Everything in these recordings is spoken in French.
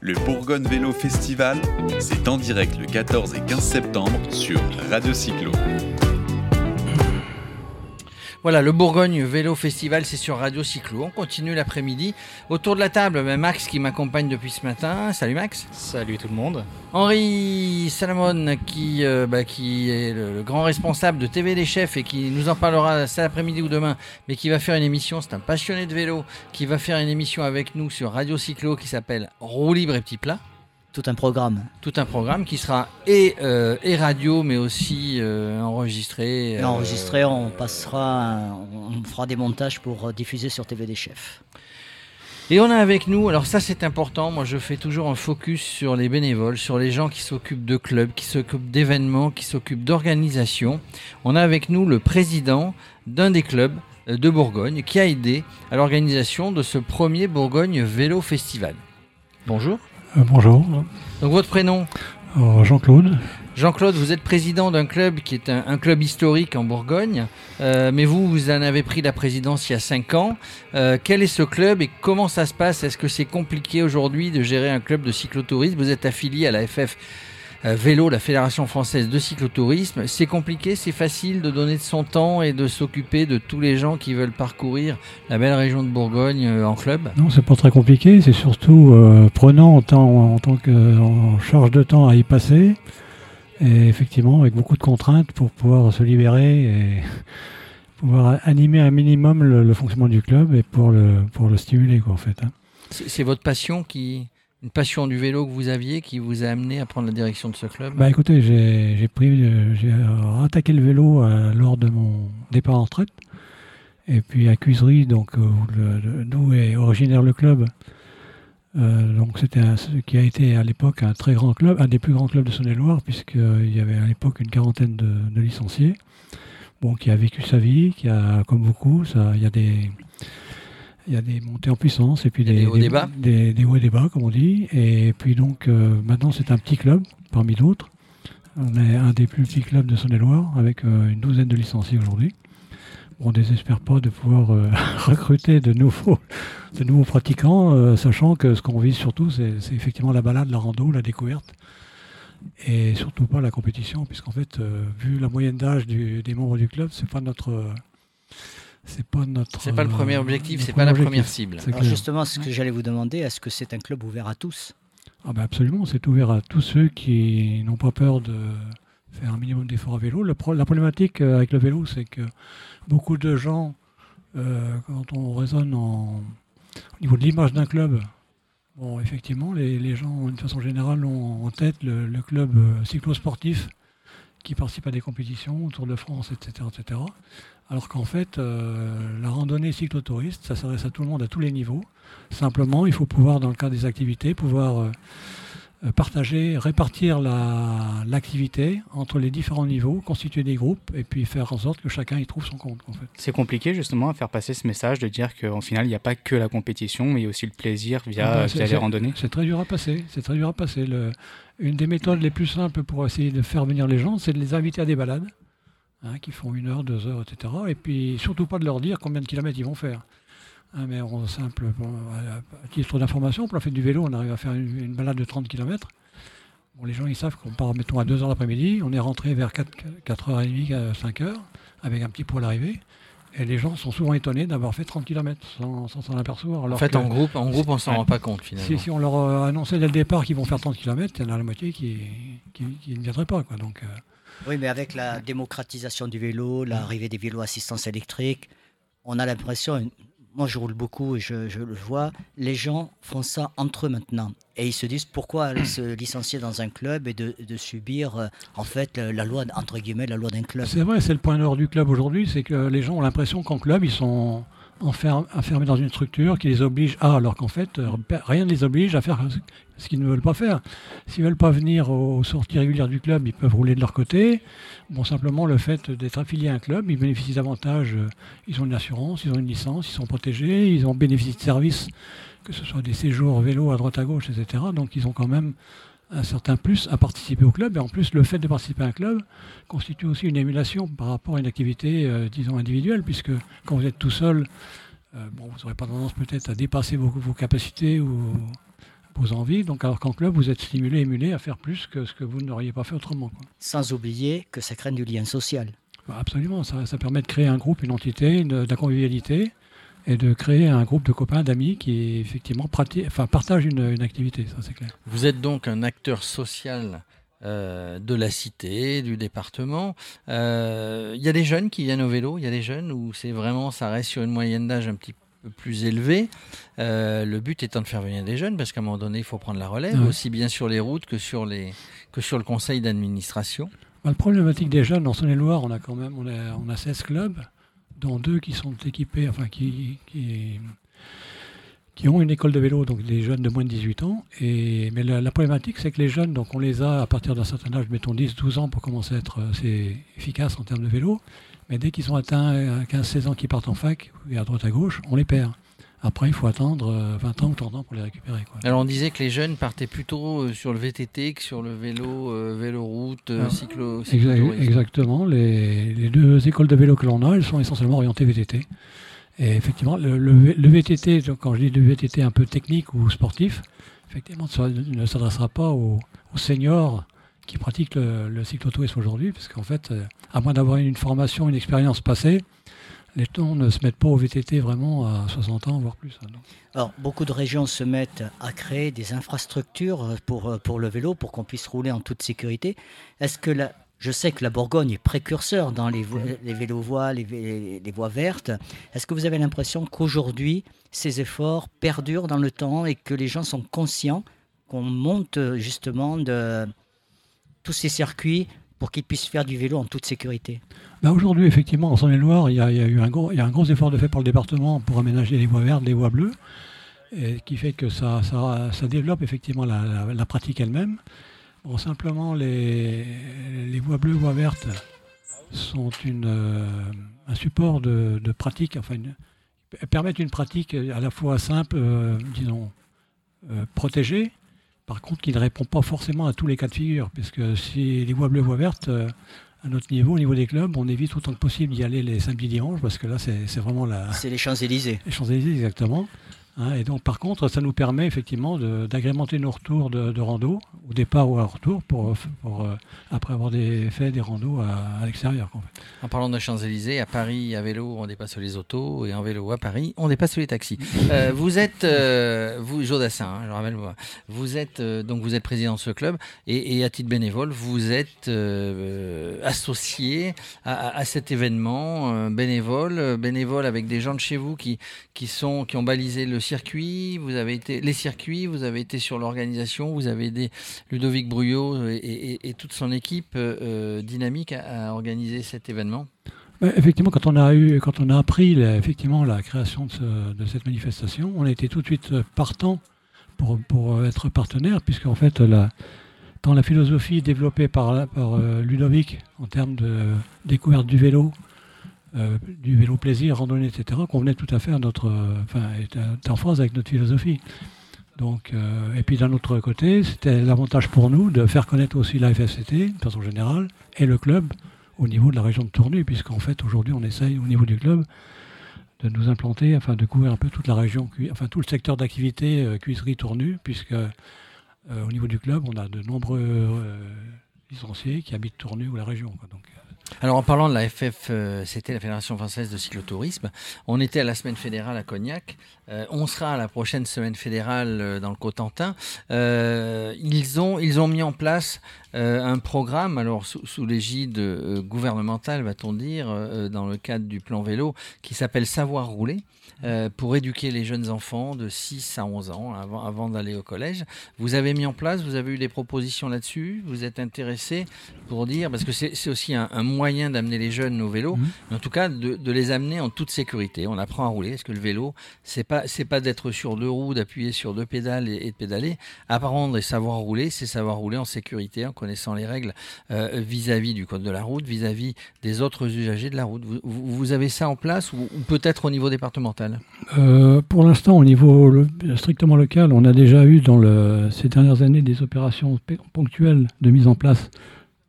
Le Bourgogne Vélo Festival, c'est en direct le 14 et 15 septembre sur Radio Cyclo. Voilà, le Bourgogne Vélo Festival, c'est sur Radio Cyclo. On continue l'après-midi. Autour de la table, ben, Max qui m'accompagne depuis ce matin. Salut Max. Salut tout le monde. Henri Salomon qui, euh, bah, qui est le, le grand responsable de TV Les Chefs et qui nous en parlera cet après-midi ou demain, mais qui va faire une émission, c'est un passionné de vélo, qui va faire une émission avec nous sur Radio Cyclo qui s'appelle Roue libre et petit plat. Tout un programme. Tout un programme qui sera et, euh, et radio, mais aussi euh, enregistré. euh, Enregistré, on passera, on fera des montages pour diffuser sur TV des chefs. Et on a avec nous, alors ça c'est important, moi je fais toujours un focus sur les bénévoles, sur les gens qui s'occupent de clubs, qui s'occupent d'événements, qui s'occupent d'organisation. On a avec nous le président d'un des clubs de Bourgogne qui a aidé à l'organisation de ce premier Bourgogne Vélo Festival. Bonjour. Euh, bonjour, Donc votre prénom Euh, Jean-Claude. Jean-Claude, vous êtes président d'un club qui est un, un club historique en Bourgogne, euh, mais vous, vous en avez pris la présidence il y a 5 ans. Quel est ce club et comment ça se passe? Est-ce que c'est compliqué aujourd'hui de gérer un club de cyclotourisme? Vous êtes affilié à la FF Vélo, la Fédération française de cyclotourisme. C'est compliqué, c'est facile de donner de son temps et de s'occuper de tous les gens qui veulent parcourir la belle région de Bourgogne euh, en club Non, c'est pas très compliqué, c'est surtout euh, prenant en, temps, en tant que en charge de temps à y passer. Et effectivement, avec beaucoup de contraintes pour pouvoir se libérer et pouvoir animer un minimum le, le fonctionnement du club et pour le, pour le stimuler, quoi, en fait. hein. C'est votre passion qui... Une passion du vélo que vous aviez qui vous a amené à prendre la direction de ce club Bah écoutez, j'ai pris, euh, rattaqué le vélo euh, lors de mon départ en retraite. Et puis à Cuisery, donc euh, d'où est originaire le club. Euh, c'était qui a été à l'époque un très grand club, un des plus grands clubs de Saône-et-Loire, puisqu'il y avait à l'époque une quarantaine de, licenciés. Bon, qui a vécu sa vie, qui a, comme beaucoup, il y a des, il y a des montées en puissance et puis des, des hauts et des bas. des- des hauts et des bas, comme on dit. Et puis donc euh, maintenant c'est un petit club parmi d'autres. On est un des plus petits clubs de Saône-et-Loire avec euh, une douzaine de licenciés aujourd'hui. On ne désespère pas de pouvoir euh, recruter de nouveaux, de nouveaux pratiquants, sachant que ce qu'on vise surtout, c'est effectivement la balade, la rando, la découverte, et surtout pas la compétition, puisqu'en fait, vu la moyenne d'âge des membres du club, c'est pas notre, c'est pas notre. C'est pas le premier euh, objectif, c'est pas la première cible. C'est Alors justement, ce que j'allais vous demander, est-ce que c'est un club ouvert à tous? Ah ben absolument, c'est ouvert à tous ceux qui n'ont pas peur de faire un minimum d'efforts à vélo. Le pro- la problématique euh, avec le vélo, c'est que beaucoup de gens, euh, quand on raisonne en, au niveau de l'image d'un club, bon, effectivement, les, les gens, d'une façon générale, ont en tête le, le club cyclosportif qui participe à des compétitions, Tour de France, etc. etc. Alors qu'en fait, euh, la randonnée cyclotouriste, ça s'adresse à tout le monde, à tous les niveaux. Simplement, il faut pouvoir, dans le cadre des activités, pouvoir euh, euh, partager, répartir la- l'activité entre les différents niveaux, constituer des groupes et puis faire en sorte que chacun y trouve son compte. En fait. C'est compliqué justement à faire passer ce message de dire qu'au final, il n'y a pas que la compétition, mais il y a aussi le plaisir via, Ah bah, via les randonnées. C'est très dur à passer. C'est très dur à passer. Le- une des méthodes les plus simples pour essayer de faire venir les gens, c'est de les inviter à des balades, hein, qui font une heure, deux heures, etc. Et puis surtout pas de leur dire combien de kilomètres ils vont faire. Hein, mais on simple, bon, à, titre d'information, pour la fête du vélo, on arrive à faire une, balade de 30 km. Les gens ils savent qu'on part mettons à 2 heures l'après-midi, on est rentré vers 4, 4h30, 5h, avec un petit pot à. Et les gens sont souvent étonnés d'avoir fait 30 km sans sans s'en apercevoir. En alors fait, que- en groupe, en groupe, on s'en rend pas compte finalement. si, si on leur euh, annonçait dès le départ qu'ils vont faire 30 km, il y en a la moitié qui, qui, qui ne viendraient pas. Quoi. Donc, euh, Oui, mais avec la démocratisation du vélo, l'arrivée des vélos à assistance électrique, on a l'impression, moi je roule beaucoup et je, je le vois, les gens font ça entre eux maintenant. Et ils se disent pourquoi se licencier dans un club et de, de subir euh, en fait la loi, entre guillemets, la loi d'un club? c'est vrai, c'est le point nord du club aujourd'hui, c'est que les gens ont l'impression qu'en club, ils sont enfermés dans une structure qui les oblige à, alors qu'en fait, euh, rien ne les oblige à faire ce- qu'ils ne veulent pas faire. S'ils ne veulent pas venir aux sorties régulières du club, ils peuvent rouler de leur côté. Bon, simplement, le fait d'être affilié à un club, ils bénéficient davantage. euh, Ils ont une assurance, ils ont une licence, ils sont protégés, ils ont bénéficié de services, que ce soit des séjours vélo à droite à gauche, etc. Donc, ils ont quand même un certain plus à participer au club. Et en plus, le fait de participer à un club constitue aussi une émulation par rapport à une activité, euh, disons, individuelle, puisque quand vous êtes tout seul, euh, bon, vous n'aurez pas tendance peut-être à dépasser vos, vos capacités ou pose envie. Donc, alors qu'en club, vous êtes stimulé, émulé à faire plus que ce que vous n'auriez pas fait autrement. Sans oublier que ça crée du lien social. Absolument, ça, permet de créer un groupe, une entité, de, la convivialité et de créer un groupe de copains, d'amis qui effectivement enfin, partagent une, activité, ça c'est clair. Vous êtes donc un acteur social euh, de la cité, du département. Euh, il y a des jeunes qui viennent au vélo, il y a des jeunes où c'est vraiment, ça reste sur une moyenne d'âge un petit peu plus élevée? Euh, le but étant de faire venir des jeunes, parce qu'à un moment donné, il faut prendre la relève, aussi bien sur les routes que sur, les, que sur le conseil d'administration. Bah, la problématique des jeunes, dans Saône-et-Loire, on a quand même on a, on a 16 clubs, dont deux qui sont équipés, enfin qui, qui, ont une école de vélo, donc des jeunes de moins de 18 ans. Et, mais la, problématique, c'est que les jeunes, donc on les a à partir d'un certain âge, mettons 10, 12 ans pour commencer à être assez efficaces en termes de vélo. Mais dès qu'ils ont atteint 15-16 ans, qu'ils partent en fac, et à droite à gauche, on les perd. Après, il faut attendre 20 euh, ans ou 30 ans pour les récupérer. Alors, on disait que les jeunes partaient plutôt euh, sur le VTT que sur le vélo, euh, vélo-route, cyclo, Exactement. Les, deux écoles de vélo que l'on a, elles sont essentiellement orientées VTT. Et effectivement, le, VTT, quand je dis le VTT un peu technique ou sportif, effectivement, ne s'adressera pas aux, seniors qui pratiquent le, le cyclotourisme aujourd'hui, parce qu'en fait, à moins d'avoir une formation, une expérience passée, les gens ne se mettent pas au VTT vraiment à 60 ans, voire plus. Hein, Alors, beaucoup de régions se mettent à créer des infrastructures pour, euh, pour le vélo, pour qu'on puisse rouler en toute sécurité. Est-ce que la, je sais que la Bourgogne est précurseur dans les, les vélos-voies, les, les, voies vertes. Est-ce que vous avez l'impression qu'aujourd'hui, ces efforts perdurent dans le temps et que les gens sont conscients qu'on monte justement de tous ces circuits pour qu'ils puissent faire du vélo en toute sécurité bah, Aujourd'hui, effectivement, en Saône-et-Loire, il, y, a eu un gros, effort de fait par le département pour aménager les voies vertes, les voies bleues, et qui fait que ça, développe effectivement la, pratique elle-même. Bon, simplement, les, voies bleues, voies vertes sont une, euh, un support de, pratique, enfin, permettent une pratique à la fois simple, euh, disons, euh, protégée, par contre, qui ne répond pas forcément à tous les cas de figure, puisque si les voies bleues, voies vertes, euh, à notre niveau, au niveau des clubs, on évite autant que possible d'y aller les samedis dimanches, parce que là, c'est vraiment la. C'est les Champs-Élysées. Les Champs-Élysées, exactement. Hein, et donc, par contre, ça nous permet effectivement d'agrémenter nos retours de, rando, au départ ou à retour, pour, euh, après avoir des, fait des randos à, l'extérieur. En, parlant de Champs-Élysées, à Paris, à vélo, on dépasse les autos, et en vélo à Paris, on dépasse les taxis. Euh, vous êtes, euh, vous, Jodassin, hein, je rappelle, vous êtes, donc vous êtes président de ce club, et, à titre bénévole, vous êtes associé à, cet événement bénévole, bénévole avec des gens de chez vous qui, qui, sont, qui ont balisé le circuits, vous avez été les circuits, vous avez été sur l'organisation, vous avez aidé Ludovic Bruyot et, toute son équipe euh, euh, dynamique à, organiser cet événement. Effectivement, quand on a eu, quand on a appris effectivement la création de, cette manifestation, on a été tout de suite partant pour, être partenaire, puisque en fait la, dans la philosophie développée par, par euh, Ludovic en termes de découverte du vélo, euh, du vélo plaisir, randonnée, etc., convenait tout à fait à notre, euh, enfin, est en phase avec notre philosophie. Donc, euh, et puis d'un autre côté, c'était l'avantage pour nous de faire connaître aussi la FFCT, de façon générale, et le club au niveau de la région de Tournus, puisqu'en fait aujourd'hui on essaye au niveau du club de nous implanter, enfin de couvrir un peu toute la région, enfin tout le secteur d'activité cuisserie Tournus, puisque au niveau du club on a de nombreux licenciés qui habitent Tournus ou la région. donc, alors en parlant de la FF, euh, c'était la Fédération française de cyclotourisme. On était à la semaine fédérale à Cognac. Euh, on sera à la prochaine semaine fédérale euh, dans le Cotentin. ils, ont, ils ont mis en place un programme, alors sous, l'égide gouvernementale, va-t-on dire, dans le cadre du plan vélo, qui s'appelle Savoir rouler. Pour éduquer les jeunes enfants de 6 à 11 ans avant, d'aller au collège. Vous avez mis en place, vous avez eu des propositions là-dessus, vous êtes intéressé pour dire, parce que c'est aussi un, moyen d'amener les jeunes au vélo, mhm. mais en tout cas de, de, les amener en toute sécurité. On apprend à rouler, parce que le vélo, c'est pas, c'est pas d'être sur deux roues, d'appuyer sur deux pédales et, de pédaler. Apprendre et savoir rouler, c'est savoir rouler en sécurité, en connaissant les règles euh, vis-à-vis du code de la route, vis-à-vis des autres usagers de la route. Vous, vous avez ça en place ou peut-être au niveau départemental? Euh, pour l'instant, au niveau strictement local, on a déjà eu dans ces dernières années des opérations ponctuelles de mise en place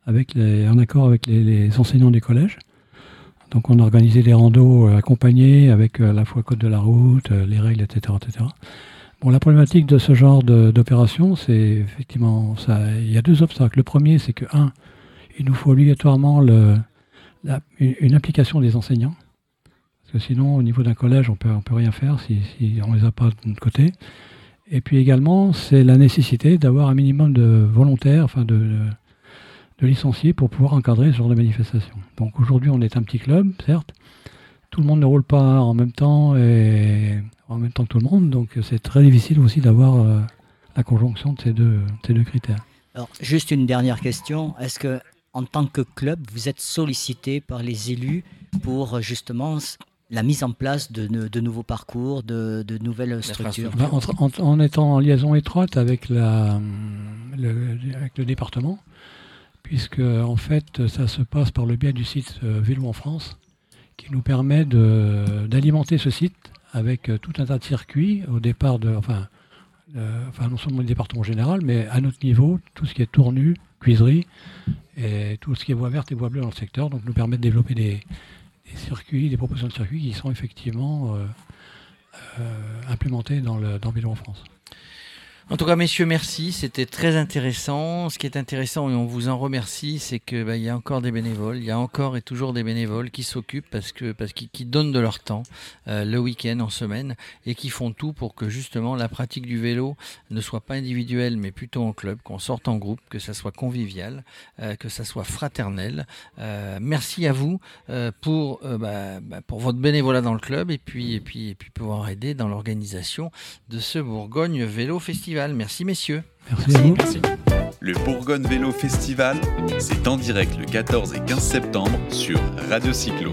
avec en accord avec les, enseignants des collèges. Donc on a organisé des randos euh, accompagnés avec euh, à la fois code de la route, les règles, etc., etc. Bon, la problématique de ce genre d'opération, c'est effectivement ça. Il y a deux obstacles. Le premier, c'est que un, il nous faut obligatoirement une implication des enseignants. Parce que sinon, au niveau d'un collège, on peut, ne peut rien faire si, on ne les a pas de notre côté. Et puis également, c'est la nécessité d'avoir un minimum de volontaires, enfin de, licenciés pour pouvoir encadrer ce genre de manifestation. Donc aujourd'hui, on est un petit club, certes. Tout le monde ne roule pas en même temps et en même temps que tout le monde, donc c'est très difficile aussi d'avoir euh, la conjonction de ces deux, ces deux critères. Alors, juste une dernière question. Est-ce que en tant que club, vous êtes sollicité par les élus pour justement la mise en place de, nouveaux parcours, de, nouvelles structures? Ben, en, étant en liaison étroite avec, la, le, département, puisque en fait ça se passe par le biais du site euh, Vélo en France, qui nous permet d'alimenter ce site avec euh, tout un tas de circuits au départ de, enfin, euh, enfin non seulement le département général, mais à notre niveau, tout ce qui est tournu, cuiserie, et tout ce qui est voie verte et voie bleue dans le secteur, donc nous permet de développer des, circuits, des propositions de circuits qui sont effectivement implémentées dans, le, dans Vélo en France. En tout cas, messieurs, merci. C'était très intéressant. Ce qui est intéressant, et on vous en remercie, c'est qu'il bah, y a encore des bénévoles. Il y a encore et toujours des bénévoles qui s'occupent parce que parce qu'ils donnent de leur temps euh, le week-end, en semaine, et qui font tout pour que justement la pratique du vélo ne soit pas individuelle, mais plutôt en club, qu'on sorte en groupe, que ça soit convivial, euh, que ça soit fraternel. Euh, merci à vous pour bah, bah, pour votre bénévolat dans le club et puis et puis et puis pouvoir aider dans l'organisation de ce Bourgogne Vélo Festival. Merci messieurs. Merci, Le Bourgogne Vélo Festival, c'est en direct le 14 et 15 septembre sur Radio Cyclo.